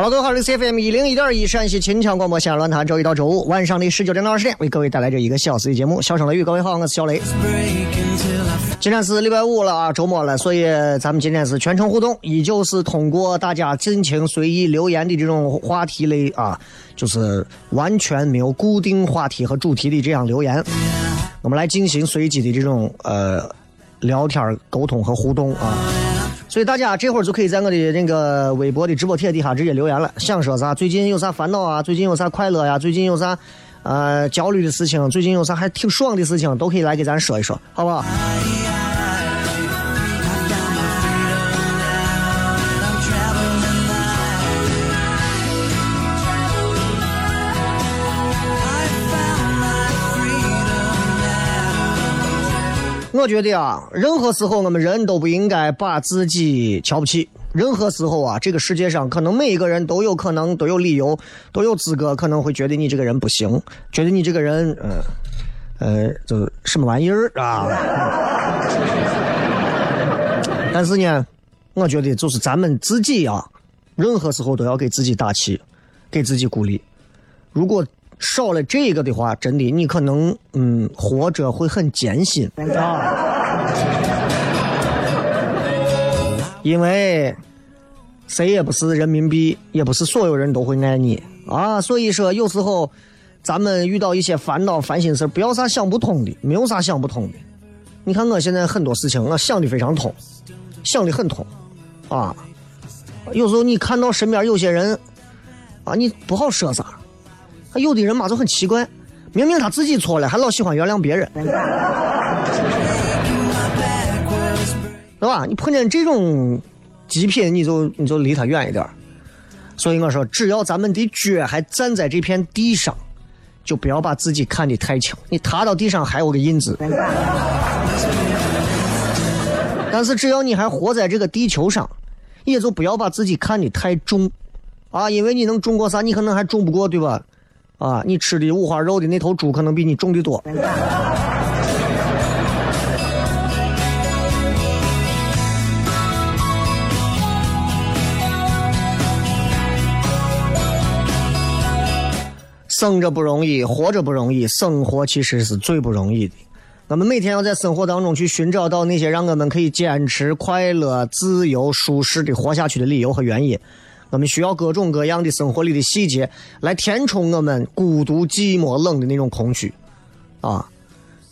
好了，各位好，这里是 FM 一零一点一陕西秦腔广播西安论坛，周一到周五晚上的十九点到二十点，为各位带来这一个小时的节目。笑声雷雨，各位好，我是小雷。今天是礼拜五了啊，周末了，所以咱们今天是全程互动，依旧是通过大家尽情随意留言的这种话题类啊，就是完全没有固定话题和主题的这样留言，我们来进行随机的这种呃聊天沟通和互动啊。所以大家这会儿就可以在我的那个微博的直播帖底下直接留言了，想说啥？最近有啥烦恼啊？最近有啥快乐呀？最近有啥呃焦虑的事情？最近有啥还挺爽的事情？都可以来给咱说一说，好不好？我觉得啊，任何时候我们人都不应该把自己瞧不起。任何时候啊，这个世界上可能每一个人都有可能都有理由都有资格，可能会觉得你这个人不行，觉得你这个人，呃，呃，就什么玩意儿啊。但是呢，我觉得就是咱们自己啊，任何时候都要给自己打气，给自己鼓励。如果少了这个的话，真的你可能嗯活着会很艰辛啊，因为谁也不是人民币，也不是所有人都会爱你啊。所以说，有时候咱们遇到一些烦恼、烦心事不要啥想不通的，没有啥想不通的。你看我现在很多事情，我想的非常通，想的很通啊。有时候你看到身边有些人啊，你不好说啥。有的人嘛就很奇怪，明明他自己错了，还老喜欢原谅别人，对吧？你碰见这种极品，你就你就离他远一点。所以我说，只要咱们的脚还站在这片地上，就不要把自己看得太轻。你踏到地上还有个印子，但是只要你还活在这个地球上，也就不要把自己看得太重啊，因为你能重过啥？你可能还重不过，对吧？啊，你吃的五花肉的那头猪可能比你重的多。生着不容易，活着不容易，生活其实是最不容易的。我们每天要在生活当中去寻找到那些让我们可以坚持、快乐、自由、舒适的活下去的理由和原因。我们需要各种各样的生活里的细节来填充我们孤独、寂寞、冷的那种空虚，啊！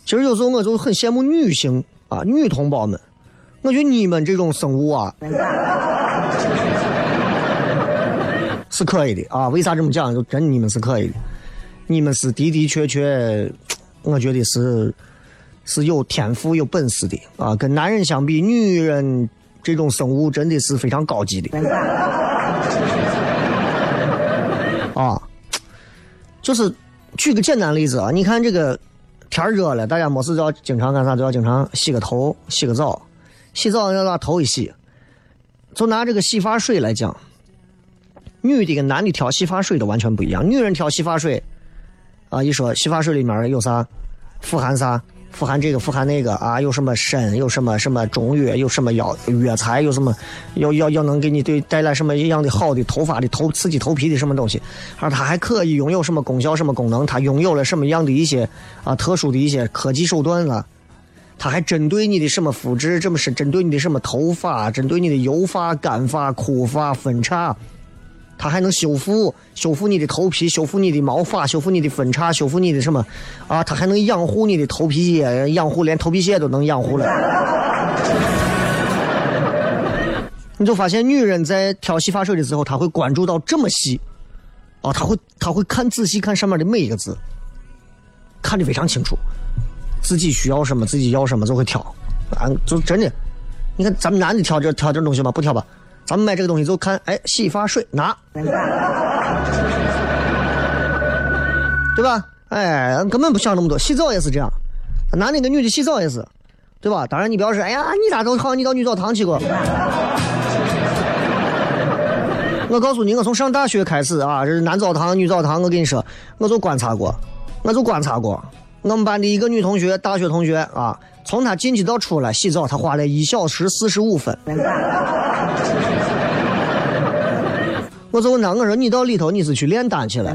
其实有时候我就很羡慕女性啊，女同胞们，我觉得你们这种生物啊 是可以的啊。为啥这么讲？就真你们是可以的，你们是的的确确，我觉得是是有天赋、有本事的啊。跟男人相比，女人这种生物真的是非常高级的。啊，就是举个简单例子啊，你看这个天热了，大家没事就要经常干啥？就要经常洗个头、洗个澡。洗澡要把头一洗，就拿这个洗发水来讲，女的跟男的挑洗发水都完全不一样。女人挑洗发水，啊，一说洗发水里面有啥，富含啥？富含这个，富含那个啊，有什么参，有什么什么中药，有什么药药材，有什么要要要能给你对带来什么一样的好的头发的头刺激头皮的什么东西，而它还可以拥有什么功效、什么功能？它拥有了什么样的一些啊特殊的一些科技手段啊？它还针对你的什么肤质？这么是针对你的什么头发？针对你的油发、干发、枯发、分叉？它还能修复，修复你的头皮，修复你的毛发，修复你的分叉，修复你的什么？啊，它还能养护你的头皮屑，养护连头皮屑都能养护了。你就发现女人在挑洗发水的时候，她会关注到这么细，啊，她会她会看仔细看上面的每一个字，看得非常清楚，自己需要什么，自己要什么就会挑，啊，就真的，你看咱们男的挑这挑这东西吗？不挑吧。咱们买这个东西就看，哎，洗发水拿，对吧？哎，根本不想那么多。洗澡也是这样，男的跟女的洗澡也是，对吧？当然你不要说，哎呀，你咋都好你到女澡堂去过？我告诉你，我从上大学开始啊，这是男澡堂、女澡堂，我跟你说，我就观察过，我就观察过，我们班的一个女同学，大学同学啊，从她进去到出来洗澡，她花了一小时四十五分。我就问他，我说你到里头你是去炼丹去了？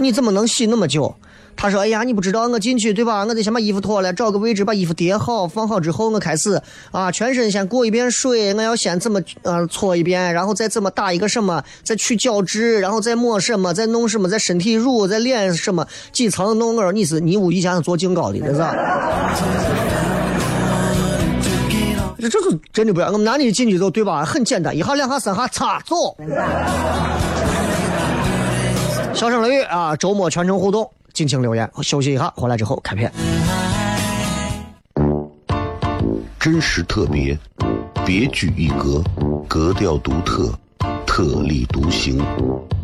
你怎么能洗那么久？他说：“哎呀，你不知道，我进去对吧？我得先把衣服脱了，找个位置把衣服叠好，放好之后，我开始啊，全身先过一遍水，我要先怎么呃搓一遍，然后再怎么打一个什么，再去角质，然后再抹什么，再弄什么，再身体乳，再脸什么几层弄。我说你是你屋以前是做净膏的，这是。”这这是真的不要，我们男的进去都对吧？很简单，一下两下三下擦走。笑声雷雨啊，周末全程互动，尽情留言。休息一下，回来之后开片。真实特别，别具一格，格调独特，特立独行，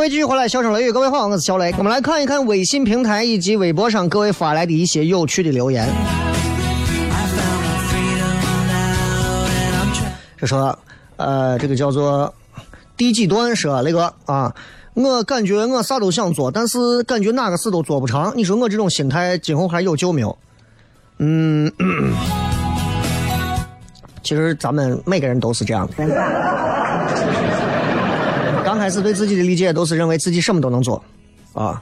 各位继续回来，笑声雷雨，各位好，我是小雷。我们来看一看微信平台以及微博上各位发来的一些有趣的留言。这说，呃，这个叫做第几段说那个啊，我感觉我啥都想做，但是感觉哪个事都做不成。你说我这种心态今后还有救没有？嗯，其实咱们每个人都是这样的。开始对自己的理解都是认为自己什么都能做，啊，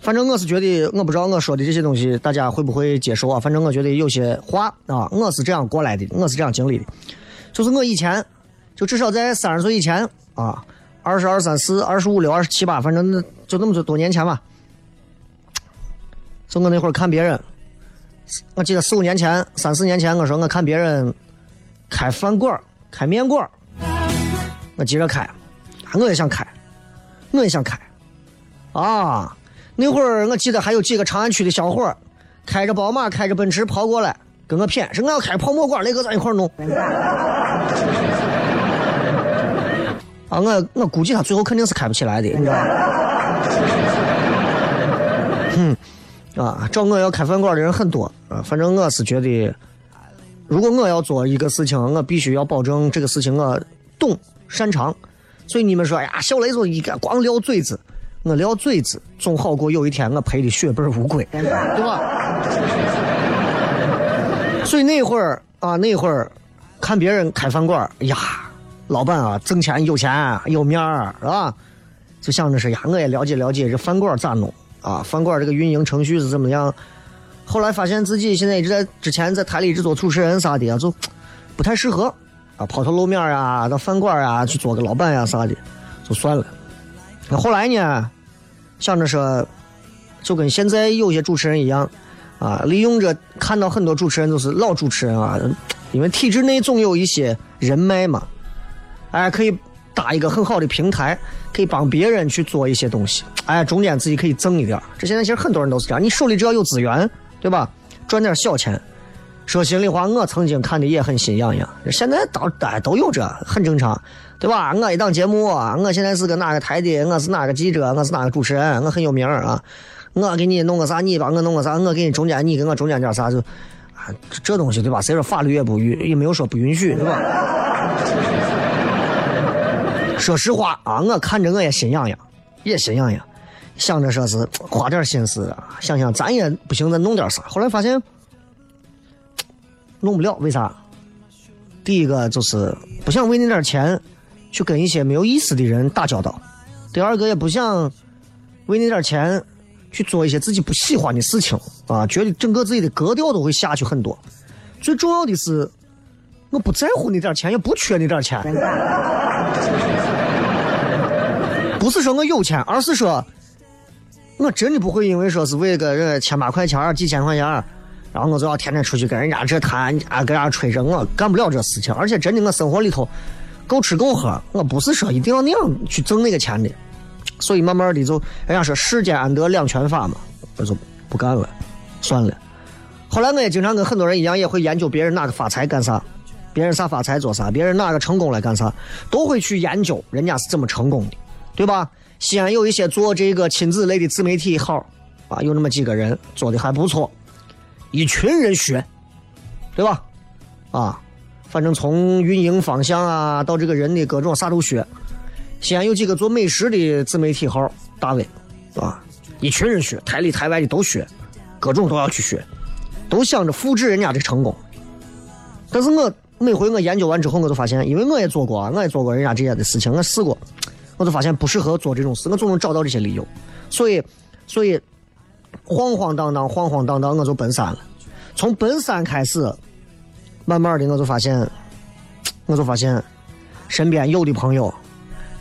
反正我是觉得，我不知道我说的这些东西大家会不会接受啊？反正我觉得有些话啊，我是这样过来的，我是这样经历的。就是我以前，就至少在三十岁以前啊，二十二、三四、二十五六、二十七八，反正就那么多多年前吧。就我那会儿看别人，我记得四五年前、三四年前，我说我看别人开饭馆、开面馆，我急着开，我也想开，我也想开，啊。那会儿我记得还有几个长安区的小伙儿，开着宝马，开着奔驰跑过来跟我谝，说我要开泡沫馆，雷哥咱一块弄。啊，我我估计他最后肯定是开不起来的，你知道吗？嗯，啊，找我要开饭馆的人很多啊，反正我是觉得，如果我要做一个事情，我必须要保证这个事情我懂擅长。所以你们说，哎呀，小雷子一个光撂嘴子。我撂嘴子总好过有一天我赔的血本无归，对吧？所以那会儿啊，那会儿看别人开饭馆，呀，老板啊，挣钱有钱有面儿，是吧？就想着是呀，我也了解了解这饭馆咋弄啊，饭馆这个运营程序是怎么样。后来发现自己现在一直在之前在台里一直做主持人啥的，就不太适合啊，抛头露面啊，到饭馆啊去做个老板呀啥的，就算了。那后来呢？想着说，就跟现在有些主持人一样，啊，利用着看到很多主持人都是老主持人啊，因为体制内总有一些人脉嘛，哎，可以搭一个很好的平台，可以帮别人去做一些东西，哎，中间自己可以挣一点。这现在其实很多人都是这样，你手里只要有资源，对吧？赚点小钱。说心里话，我曾经看的也很心痒痒，现在都大都有这，很正常。对吧？我一档节目，我现在是个哪个台的？我是哪个记者？我是哪个主持人？我很有名啊！我给你弄个啥？你帮我弄个啥？我给你中间，你给我中间点啥？就啊，这东西对吧？谁说法律也不允，也没有说不允许，对吧？说实话啊，我看着我也心痒痒，也心痒痒，想着说是花点心思，想想咱也不行，咱弄点啥？后来发现弄不了，为啥？第一个就是不想为那点钱。去跟一些没有意思的人打交道，第二个也不想为那点钱去做一些自己不喜欢的事情啊，觉得整个自己的格调都会下去很多。最重要的是，我不在乎那点钱，也不缺那点钱。不是说我有钱，而是说，我真的不会因为说是为个人千把块钱、几千块钱，然后我就要天天出去跟人家这谈啊，跟人家吹着，我干不了这事情。而且真的，我生活里头。够吃够喝，我不是说一定要那样去挣那个钱的，所以慢慢的就人家说世间安得两全法嘛，我就不干了，算了。后来我也经常跟很多人一样，也会研究别人哪个发财干啥，别人啥发财做啥，别人哪个成功了干啥，都会去研究人家是怎么成功的，对吧？西安有一些做这个亲子类的自媒体号啊，有那么几个人做的还不错，一群人学，对吧？啊。反正从运营方向啊，到这个人的各种啥都学。西安有几个做美食的自媒体号，大 V，啊，一群人学，台里台外的都学，各种都要去学，都想着复制人家的成功。但是我每回我研究完之后，我就发现，因为我也做过，我也做过人家这些的事情，我试过，我就发现不适合做这种事，我总能找到这些理由。所以，所以晃晃荡荡，晃晃荡荡，我就奔三了。从奔三开始。慢慢的，我就发现，我就发现，身边有的朋友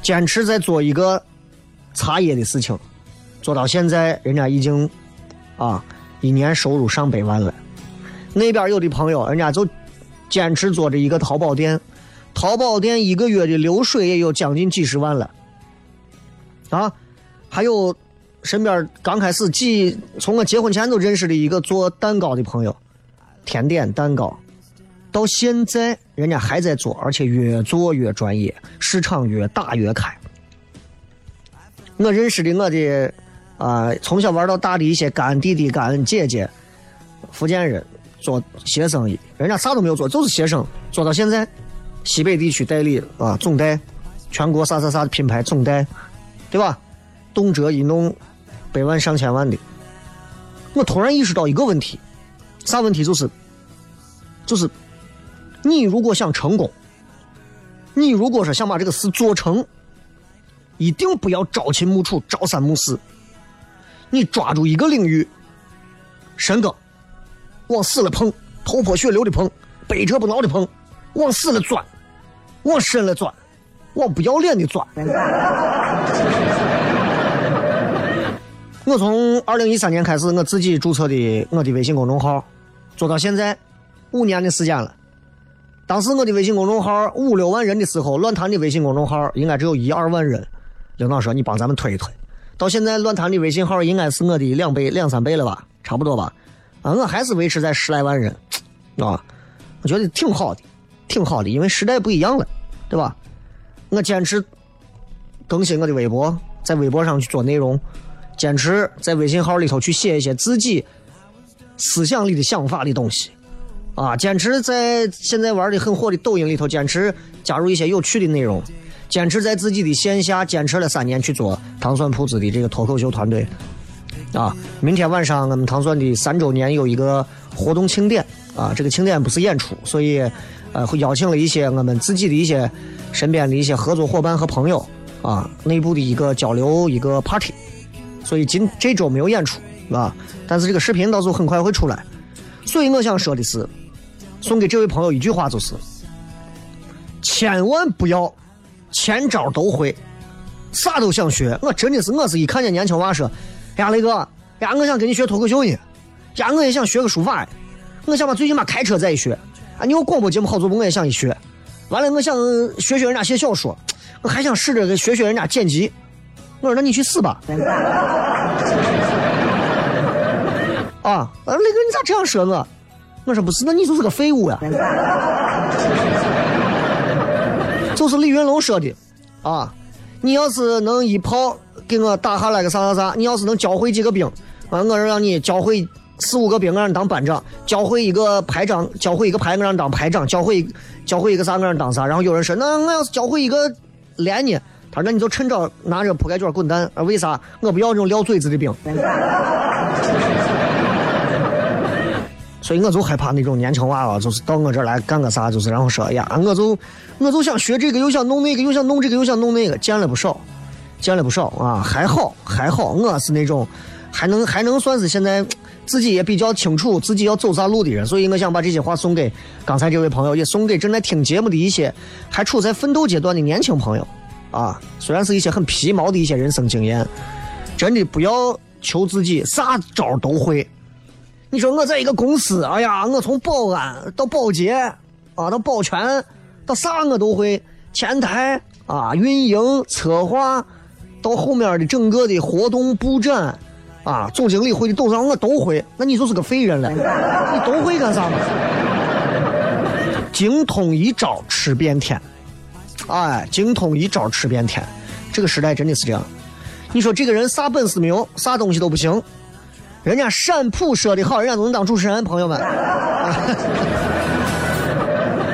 坚持在做一个茶叶的事情，做到现在，人家已经啊，一年收入上百万了。那边有的朋友，人家就坚持做着一个淘宝店，淘宝店一个月的流水也有将近几十万了。啊，还有身边刚开始几从我结婚前都认识的一个做蛋糕的朋友，甜点蛋糕。到现在，人家还在做，而且越做越专业，市场越打越开。我认识的我的啊，从小玩到大的一些干弟弟、干姐姐，福建人做鞋生意，人家啥都没有做，就是鞋生，做到现在，西北地区代理啊，总代，全国啥啥啥的品牌总代，对吧？动辄一弄百万上千万的。我突然意识到一个问题，啥问题？就是，就是。你如果想成功，你如果说想把这个事做成，一定不要朝秦暮楚、朝三暮四，你抓住一个领域，深耕，往死了碰，头破血流的碰，百折不挠的碰，往死了钻，往深了钻，往不要脸的钻。我从二零一三年开始，我自己注册的我的微信公众号，做到现在五年的时间了。当时我的微信公众号五六万人的时候，论坛的微信公众号应该只有一二万人。领导说：“你帮咱们推一推。”到现在，论坛的微信号应该是我的两倍、两三倍了吧，差不多吧。啊，我还是维持在十来万人，啊，我觉得挺好的，挺好的，因为时代不一样了，对吧？我坚持更新我的微博，在微博上去做内容。坚持在微信号里头去写一些自己思想里的想法的东西，啊，坚持在现在玩的很火的抖音里头，坚持加入一些有趣的内容，坚持在自己的线下坚持了三年去做糖蒜铺子的这个脱口秀团队，啊，明天晚上我们糖蒜的三周年有一个活动庆典，啊，这个庆典不是演出，所以呃会邀请了一些我们自己的一些身边的一些合作伙伴和朋友，啊，内部的一个交流一个 party。所以今这周没有演出啊，但是这个视频到时候很快会出来。所以我想说的是，送给这位朋友一句话就是：千万不要千招都会，啥都想学。我真的是，我是一看见年轻娃说：“呀，雷哥，呀，我想跟你学脱口秀呢，呀，我也想学个书法，我想把最起码开车再一学。啊，你有广播节目好做不？我也想一学。完了，我想学学人家写小说，我还想试着学学人家剪辑。”我说：“那你去死吧！”啊，雷哥，你咋这样说我？我说不是，那你就是个废物呀！就是李云龙说的啊，你要是能一炮给我打下来个啥啥啥，你要是能教会几个兵，啊，我让你教会四五个兵，我让你当班长；教会一个排长，教会一个排，我让你当排长；教会教会一个啥，我让你当啥。然后有人说，那我要是教会一个连呢？他说：“那你就趁早拿着铺盖卷滚蛋！啊，为啥？我不要这种撂嘴子的兵。所以我就害怕那种年轻娃娃，就是到我这儿来干个啥，就是然后说：哎呀，我就我就想学这个，又想弄那个，又想弄这个，又想弄那个，见了不少，见了不少啊！还好还好，我是那种还能还能算是现在自己也比较清楚自己要走啥路的人，所以我想把这些话送给刚才这位朋友，也送给正在听节目的一些还处在奋斗阶段的年轻朋友。”啊，虽然是一些很皮毛的一些人生经验，真的不要求自己啥招都会。你说我在一个公司，哎呀，我从保安到保洁啊，到保全，到啥我都会，前台啊，运营、策划，到后面的整个的活动布展啊，总经理会的董事长我都会。那你就是个废人了，你都会干啥嘛？精通一招吃遍天。哎，精通一招吃遍天，这个时代真的是这样。你说这个人啥本事没有，啥东西都不行，人家陕普说的好，人家都能当主持人，朋友们。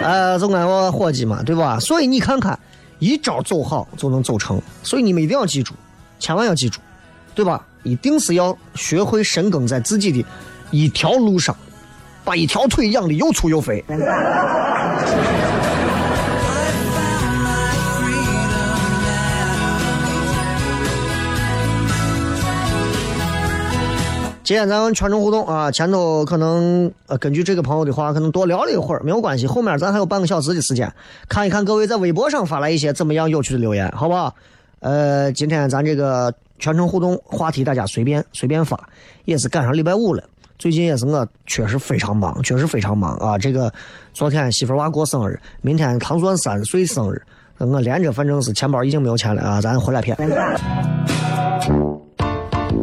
呃，总管我伙计嘛，对吧？所以你看看，一招走好就能走成。所以你们一定要记住，千万要记住，对吧？一定是要学会深耕在自己的一条路上，把一条腿养的又粗又肥。今天咱们全程互动啊，前头可能呃根据这个朋友的话，可能多聊了一会儿，没有关系，后面咱还有半个小时的时间，看一看各位在微博上发来一些怎么样有趣的留言，好不好？呃，今天咱这个全程互动话题，大家随便随便发，也是赶上礼拜五了，最近也是我确实非常忙，确实非常忙啊。这个昨天媳妇娃过生日，明天糖蒜三十岁生日，我连着反正是钱包已经没有钱了啊，咱回来片。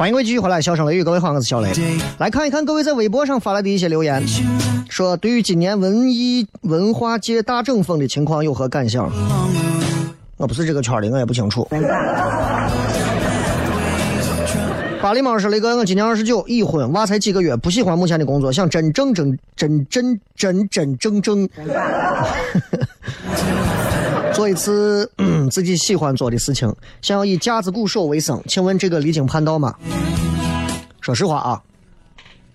欢迎各位继续回来，笑声雷雨，各位好，我是小雷。来看一看各位在微博上发来的一些留言，说对于今年文艺文化界大整风的情况有何感想？我不是这个圈的，我也不清楚。巴黎猫说：“雷哥，我今年二十九，已婚，娃才几个月，不喜欢目前的工作，想真正真真真真真正正做一次自己喜欢做的事情，想要以架子鼓手为生，请问这个离经叛道吗？说实话啊，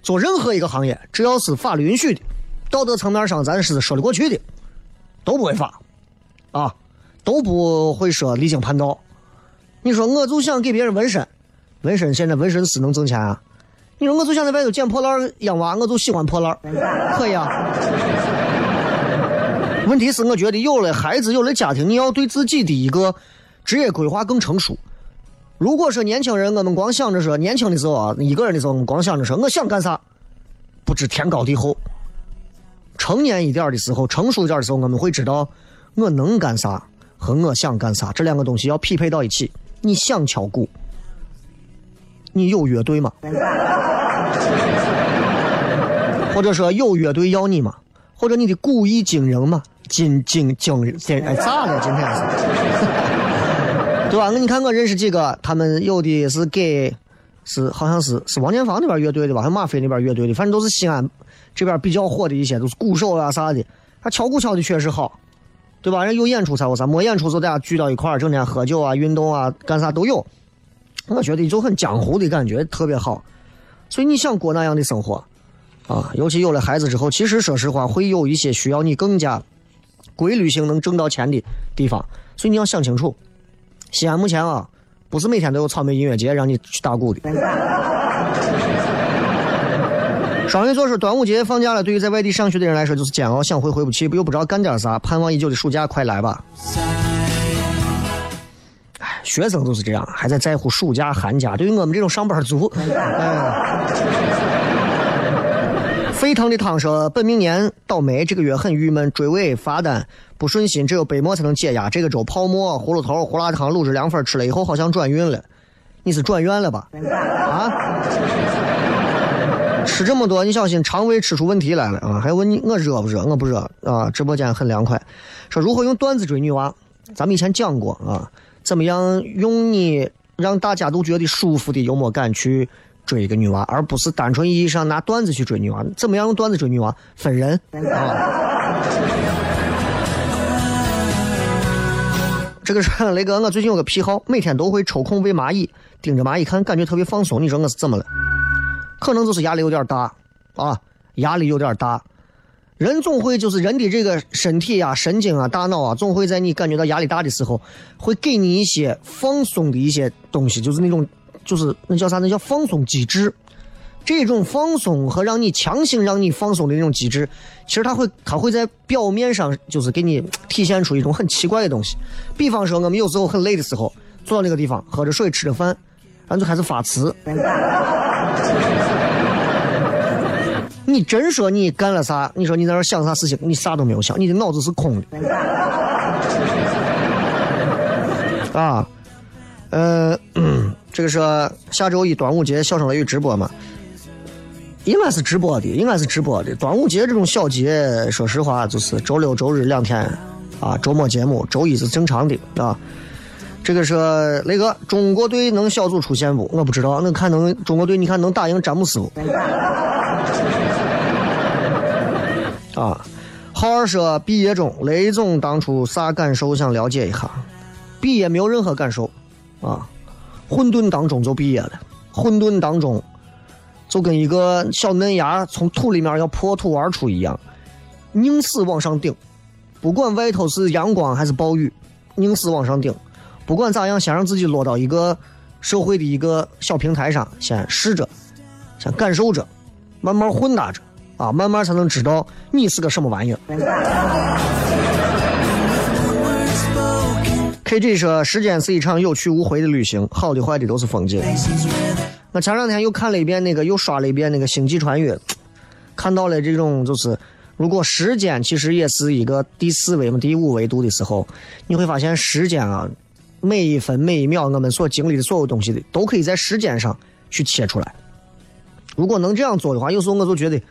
做任何一个行业，只要是法律允许的，道德层面上咱是说得过去的，都不违法，啊，都不会说离经叛道。你说我就想给别人纹身，纹身现在纹身师能挣钱啊？你说我就想在外头捡破烂养娃，我就喜欢破烂，可以啊。问题是，我觉得有了孩子，有了家庭，你要对自己的一个职业规划更成熟。如果说年轻人，我们光想着说年轻的时候啊，一个人的时候，我们光想着说我想干啥，不知天高地厚。成年一点的时候，成熟一点的时候，我们会知道我能干啥和我想干啥这两个东西要匹配到一起。你想敲鼓，你有乐队吗？或者说有乐队要你吗？或者你的古意惊人吗？今今今今！哎，咋了？今天 是，对吧？那你看，我认识几个，他们有的是给，是好像是是王建房那边乐队的吧，还有马飞那边乐队的，反正都是西安这边比较火的一些，都是鼓手啊啥的。他敲鼓敲的确实好，对吧？人有演出才有啥，没演出就大家聚到一块儿，整天喝酒啊、运动啊、干啥都有。我觉得就很江湖的感觉，特别好。所以你想过那样的生活啊？尤其有了孩子之后，其实说实话，会有一些需要你更加。规律性能挣到钱的地方，所以你要想清楚。西安目前啊，不是每天都有草莓音乐节让你去打鼓的。双鱼座是，端午节放假了，对于在外地上学的人来说就是煎熬，想回回不去，又不知道干点啥，盼望已久的暑假快来吧。哎，学生就是这样，还在在乎暑假寒假，对于我们这种上班族，哎。沸腾的汤说：“本命年倒霉，这个月很郁闷，追尾罚单不顺心，只有杯沫才能解压。这个周泡沫、葫芦头、胡辣汤、卤汁凉粉吃了以后，好像转运了。你是转院了吧？啊？吃这么多，你小心肠胃吃出问题来了啊！还问你我热不热？我不热啊！直播间很凉快。说如何用段子追女娃？咱们以前讲过啊，怎么样用你让大家都觉得舒服的幽默感去。”追一个女娃，而不是单纯意义上拿段子去追女娃。怎么样用段子追女娃？分人啊！这个是雷哥，我最近有个癖好，每天都会抽空喂蚂蚁，盯着蚂蚁看，感觉特别放松。你说我是怎么了？可能就是压力有点大啊，压力有点大。人总会就是人的这个身体啊、神经啊、大脑啊，总会在你感觉到压力大的时候，会给你一些放松的一些东西，就是那种。就是那叫啥？那叫放松机制。这种放松和让你强行让你放松的那种机制，其实它会它会在表面上就是给你体现出一种很奇怪的东西。比方说，我们有时候很累的时候，坐到那个地方，喝着水，吃着饭，然后就开始发词。你真说你干了啥？你说你在那想啥事情？你啥都没有想，你的脑子是空的。啊，呃。这个是下周一端午节小声雷雨直播嘛？应该是直播的，应该是直播的。端午节这种小节，说实话就是周六周日两天啊，周末节目，周一是正常的啊。这个是雷哥，中国队能小组出线不？我不知道，那看能中国队，你看能打赢詹姆斯不？啊，浩儿说毕业中，雷总当初啥感受？想了解一下。毕业没有任何感受啊，混沌当中就毕业了，混沌当中就跟一个小嫩芽从土里面要破土而出一样，宁死往上顶，不管外头是阳光还是暴雨，宁死往上顶，不管咋样，先让自己落到一个社会的一个小平台上，先试着，先感受着，慢慢混搭着。啊，慢慢才能知道你是个什么玩意儿。KG 说，时间是一场有去无回的旅行，好的坏的都是风景。我前两天又看了一遍那个，又刷了一遍那个《星际穿越》，看到了这种就是，如果时间其实也是一个第四维嘛、第五维度的时候，你会发现时间啊，每一分每一秒我们所经历的所有东西的，都可以在时间上去切出来。如果能这样做的话，有时候我就觉得。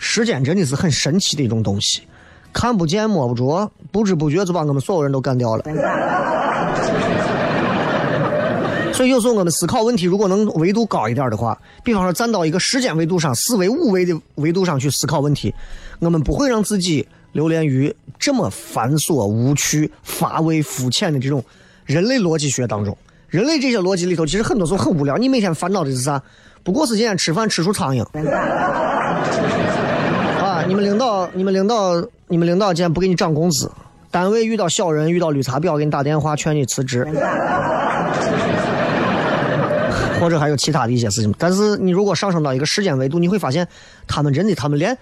时间真的是很神奇的一种东西，看不见摸不着，不知不觉就把我们所有人都干掉了。所以有时候我们思考问题，如果能维度高一点的话，比方说站到一个时间维度上、四维、五维的维度上去思考问题，我们不会让自己流连于这么繁琐、无趣、乏味、肤浅的这种人类逻辑学当中。人类这些逻辑里头，其实很多时候很无聊。你每天烦恼的是啥？不过是今天吃饭吃出苍蝇。你们领导，你们领导，你们领导今天不给你涨工资，单位遇到小人，遇到绿茶婊，给你打电话劝你辞职，或者还有其他的一些事情。但是你如果上升到一个时间维度，你会发现，他们真的，他们连，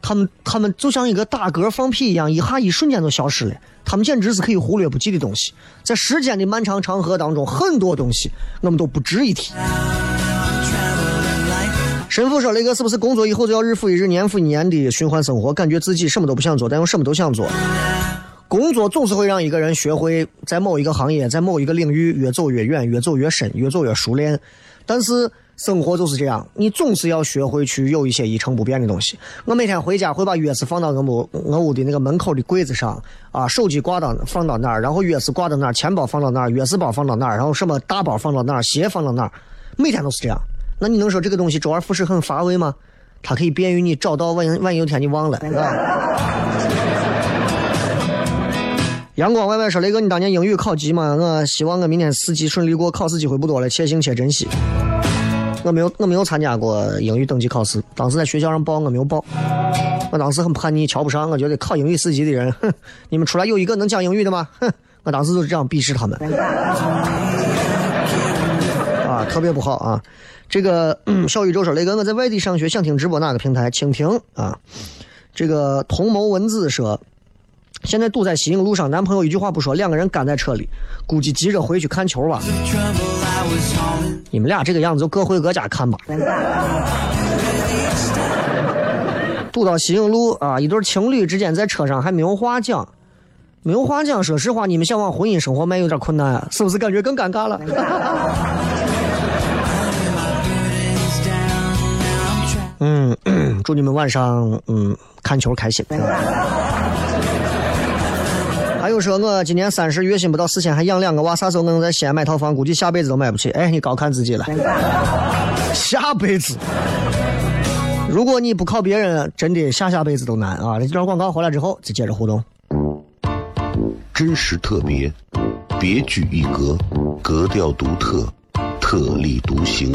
他们，他们就像一个打嗝放屁一样，一下一瞬间就消失了。他们简直是可以忽略不计的东西，在时间的漫长长河当中，很多东西我们都不值一提。神父说：“雷哥是不是工作以后就要日复一日、年复一年的循环生活？感觉自己什么都不想做，但又什么都想做。工作总是会让一个人学会在某一个行业、在某一个领域越走越远、越走越深、越走越熟练。但是生活就是这样，你总是要学会去有一些一成不变的东西。我每天回家会把钥匙放到我屋我屋的那个门口的柜子上，啊，手机挂到放到那儿，然后钥匙挂到那儿，钱包放到那儿，钥匙包放到那儿，然后什么大包放到那儿，鞋放到那儿，每天都是这样。”那你能说这个东西周而复始很乏味吗？它可以便于你找到万万一有天你忘了，是吧阳光 Y Y 说：“雷哥，你当年英语考级吗？我希望我明年四级顺利过，考试机会不多了，且行且珍惜。我没有，我没有参加过英语等级考试，当时在学校上报，我没有报。我当时很叛逆，瞧不上，我觉得考英语四级的人，哼，你们出来有一个能讲英语的吗？哼，我当时就是这样鄙视他们。啊，特别不好啊。”这个小宇宙说：“雷哥，我在外地上学，想听直播哪个平台？蜻蜓啊。”这个同谋文字说：“现在堵在西营路上，男朋友一句话不说，两个人干在车里，估计急着回去看球吧。你们俩这个样子就各回各家看吧。”堵到西营路啊，一对情侣之间在车上还没有话讲，没有话讲。说实话，你们想往婚姻生活迈有点困难啊，是不是感觉更尴尬了？嗯，祝你们晚上嗯看球开心。还有说，我今年三十，月薪不到四千，还养两个娃，啥时候能在西安买套房？估计下辈子都买不起。哎，你高看自己了。下辈子，如果你不靠别人，真的下下辈子都难啊！这段广告回来之后，再接着互动。真实特别，别具一格，格调独特，特立独行。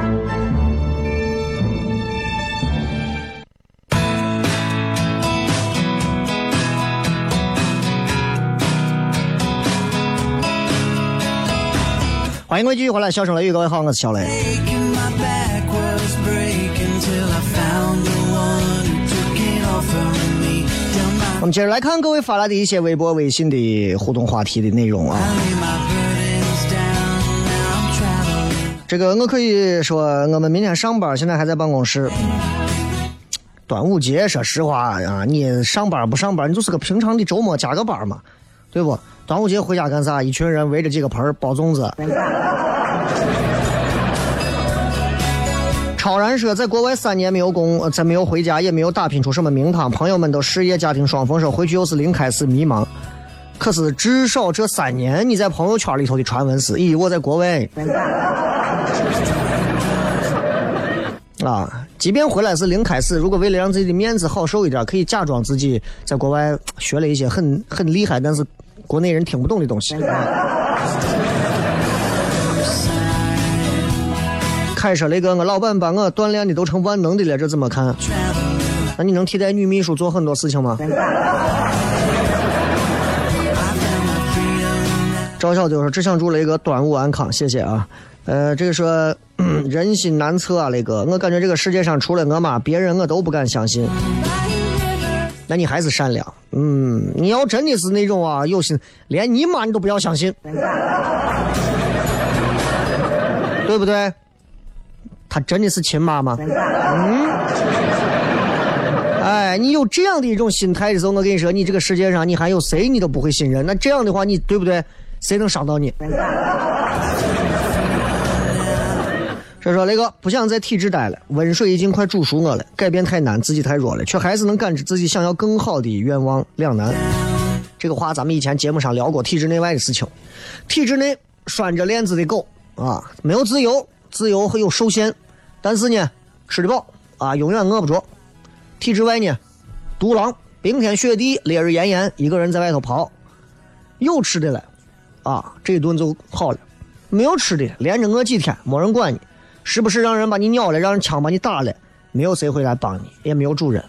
欢迎各位继续回来，笑声雷雨，各位好，我是小雷。我们接着来看各位发来的一些微博、微信的互动话题的内容啊。这个我可以说，我们明天上班，现在还在办公室。端午节，说实话啊，你上班不上班，你就是个平常的周末加个班嘛，对不？端午节回家干啥？一群人围着几个盆包粽子。超然说，在国外三年没有工，再没有回家，也没有打拼出什么名堂，朋友们都事业家庭双丰收，回去又是零开始迷茫。可是至少这三年，你在朋友圈里头的传闻是：咦，我在国外。啊，即便回来是零开始，如果为了让自己的面子好受一点，可以假装自己在国外学了一些很很厉害，但是。国内人听不懂的东西。开车那个，我老板把我锻炼的都成万能的了，这怎么看？那你能替代女秘书做很多事情吗？赵小丢说只想祝雷哥端午安康，谢谢啊。呃，这个说人心难测啊，雷哥，我感觉这个世界上除了我妈，别人我都不敢相信。那你还是善良，嗯，你要真的是那种啊有心，连你妈你都不要相信，对不对？他真的是亲妈吗？嗯，哎，你有这样的一种心态的时候，我跟你说，你这个世界上你还有谁你都不会信任？那这样的话，你对不对？谁能伤到你？说说那个不想在体制待了，温水已经快煮熟我了。改变太难，自己太弱了，却还是能感知自己想要更好的愿望两难。这个话咱们以前节目上聊过体制内外的事情。体制内拴着链子的狗啊，没有自由，自由会有受限，但是呢，吃得饱啊，永远饿不着。体制外呢，独狼，冰天雪地，烈日炎炎，一个人在外头跑，有吃的了啊，这一顿就好了；没有吃的，连着饿几天，没人管你。是不是让人把你咬了，让人枪把你打了？没有谁会来帮你，也没有主人。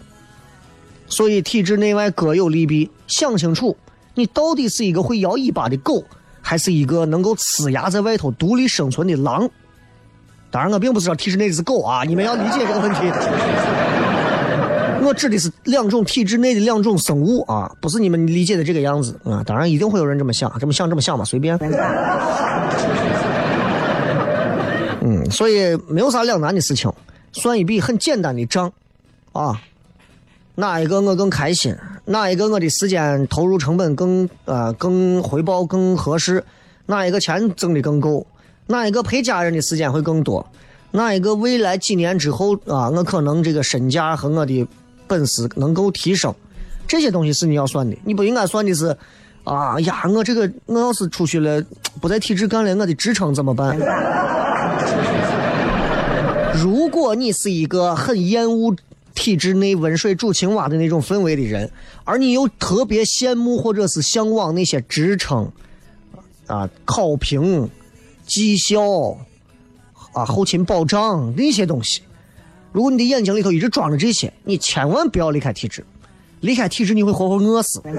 所以体制内外各有利弊，想清楚，你到底是一个会摇尾巴的狗，还是一个能够呲牙在外头独立生存的狼？当然，我并不是说体制内的是狗啊，你们要理解这个问题。我指的是两种体制内的两种生物啊，不是你们理解的这个样子啊。当然，一定会有人这么想，这么想，这么想嘛，随便。所以没有啥两难的事情，算一笔很简单的账，啊，哪一个我更开心，哪一个我的时间投入成本更呃更回报更合适，哪一个钱挣的更够，哪一个陪家人的时间会更多，哪一个未来几年之后啊，我可能这个身价和我的本事能够提升，这些东西是你要算的，你不应该算的是，啊呀，我这个我要是出去了，不在体制干了，我的职称怎么办？如果你是一个很厌恶体制内温水煮青蛙的那种氛围的人，而你又特别羡慕或者是向往那些职称，啊，考评、绩效，啊，后勤保障那些东西，如果你的眼睛里头一直装着这些，你千万不要离开体制，离开体制你会活活饿死。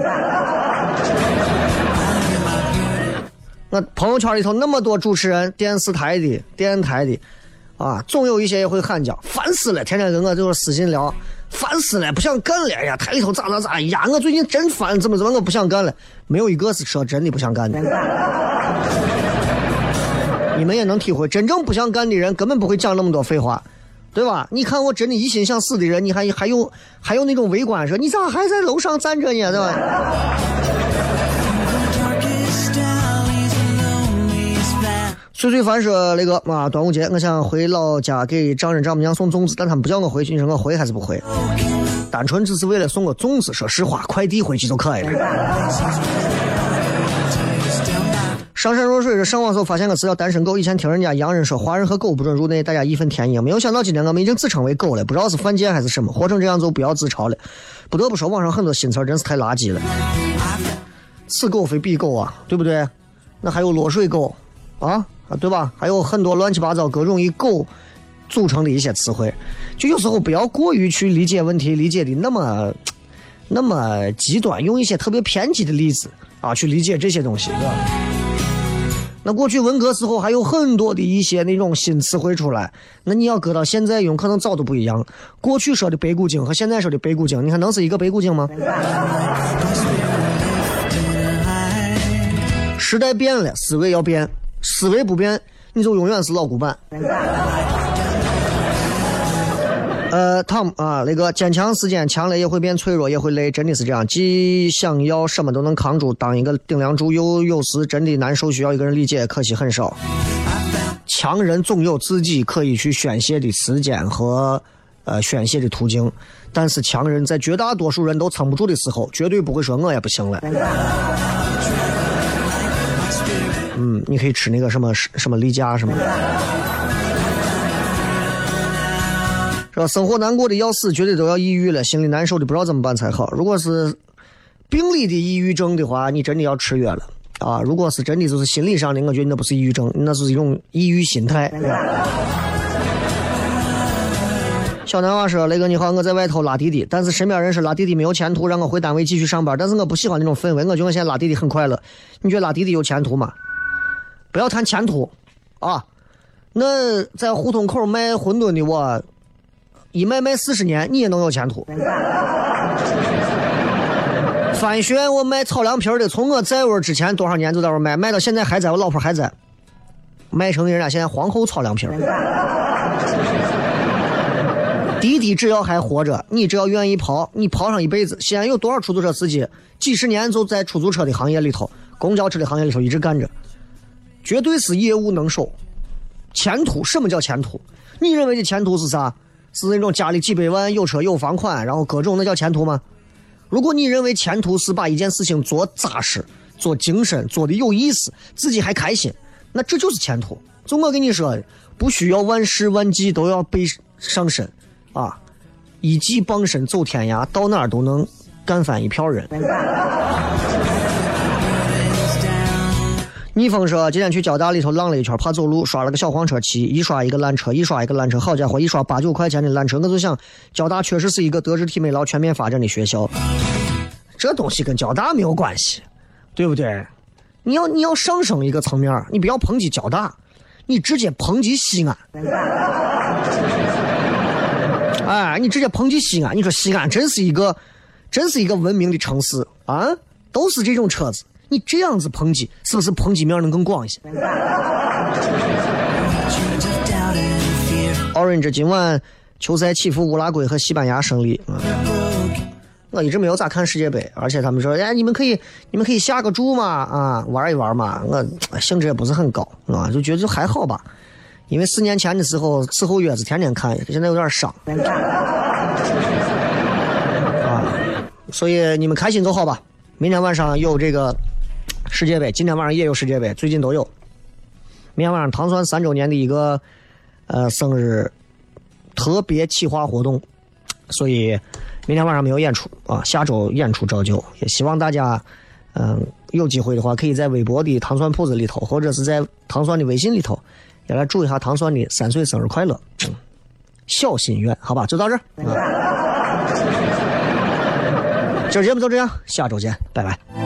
那朋友圈里头那么多主持人，电视台的、电台的，啊，总有一些也会喊叫，烦死了！天天跟我就是私信聊，烦死了，不想干了呀！台里头咋咋咋呀？我最近真烦，怎么怎么我不想干了？没有一个是说真的不想干的。你们也能体会，真正不想干的人根本不会讲那么多废话，对吧？你看我真的一心想死的人，你还还有还有那种围观说你咋还在楼上站着呢？对吧？翠翠凡说：“那个啊，端午节我想回老家给丈人丈母娘送粽子，但他们不叫我回去，你说我回还是不回？单纯只是为了送个粽子，说实话，快递回去就可以了。”上善若水是上网时候发现个词叫单身狗，以前听人家洋人说华人和狗不准入内，大家义愤填膺。没有想到今天我们已经自称为狗了，不知道是犯贱还是什么，活成这样就不要自嘲了。不得不说，网上很多新词真是太垃圾了。此狗非彼狗啊，对不对？那还有落水狗啊，啊对吧？还有很多乱七八糟各种以狗组成的一些词汇，就有时候不要过于去理解问题，理解的那么那么极端，用一些特别偏激的例子啊去理解这些东西，对吧？那过去文革时候还有很多的一些那种新词汇出来，那你要搁到现在用，可能早都不一样。过去说的白骨精和现在说的白骨精，你看能是一个白骨精吗？时代变了，思维要变，思维不变，你就永远是老古板。呃，Tom 啊，那个坚强时间强了也会变，脆弱也会累，真的是这样。既想要什么都能扛住，当一个顶梁柱，又有时真的难受，需要一个人理解，可惜很少。强人总有自己可以去宣泄的时间和呃宣泄的途径，但是强人在绝大多数人都撑不住的时候，绝对不会说我也不行了。嗯，你可以吃那个什么什么例假什么的。是吧？生活难过的要死，绝对都要抑郁了。心里难受的不知道怎么办才好。如果是病理的抑郁症的话，你真的要吃药了啊！如果是真的就是心理上的，我觉得那不是抑郁症，那是一种抑郁心态。小南娃说：“雷哥你好，我在外头拉滴滴，但是身边人说拉滴滴没有前途，让我回单位继续上班。但是我不喜欢那种氛围，我觉得我现在拉滴滴很快乐。你觉得拉滴滴有前途吗？不要谈前途啊！那在胡同口卖馄饨的我。”一卖卖四十年，你也能有前途。翻旋，我卖炒凉皮的，从我在位之前多少年就在这卖，卖到现在还在，我老婆还在，卖成人家现在皇后炒凉皮。滴滴只要还活着，你只要愿意跑，你跑上一辈子。西安有多少出租车司机，几十年就在出租车的行业里头，公交车的行业里头一直干着，绝对是业务能手。前途，什么叫前途？你认为的前途是啥？是那种家里几百万、有车有房款，然后各种，那叫前途吗？如果你认为前途是把一件事情做扎实、做精深、做的有意思，自己还开心，那这就是前途。就我跟你说，不需要万事万计都要背上身，啊，一技傍身走天涯，到哪儿都能干翻一票人。逆风说：“今天去交大里头浪了一圈，怕走路，刷了个小黄车骑，一刷一个烂车，一刷一个烂车，好家伙，一刷八九块钱的烂车，我就想，交大确实是一个德智体美劳全面发展的学校。这东西跟交大没有关系，对不对？你要你要上升一个层面，你不要抨击交大，你直接抨击西安。哎，你直接抨击西安，你说西安真是一个，真是一个文明的城市啊，都是这种车子。”你这样子抨击，是不是抨击面能更广一些？Orange 今晚球赛起伏，乌拉圭和西班牙胜利。我一直没有咋看世界杯，而且他们说，哎，你们可以，你们可以下个注嘛，啊，玩一玩嘛。我兴致也不是很高，啊，就觉得就还好吧。因为四年前的时候，伺候月子天天看，现在有点伤。啊，所以你们开心就好吧。明天晚上有这个。世界杯，今天晚上也有世界杯，最近都有。明天晚上糖酸三周年的一个呃生日特别企划活动，所以明天晚上没有演出啊，下周演出照旧。也希望大家嗯有机会的话，可以在微博的糖酸铺子里头，或者是在糖酸的微信里头，也来祝一下糖酸的三岁生日快乐。小心愿，好吧，就到这儿。今儿节目就这样，下周见，拜拜。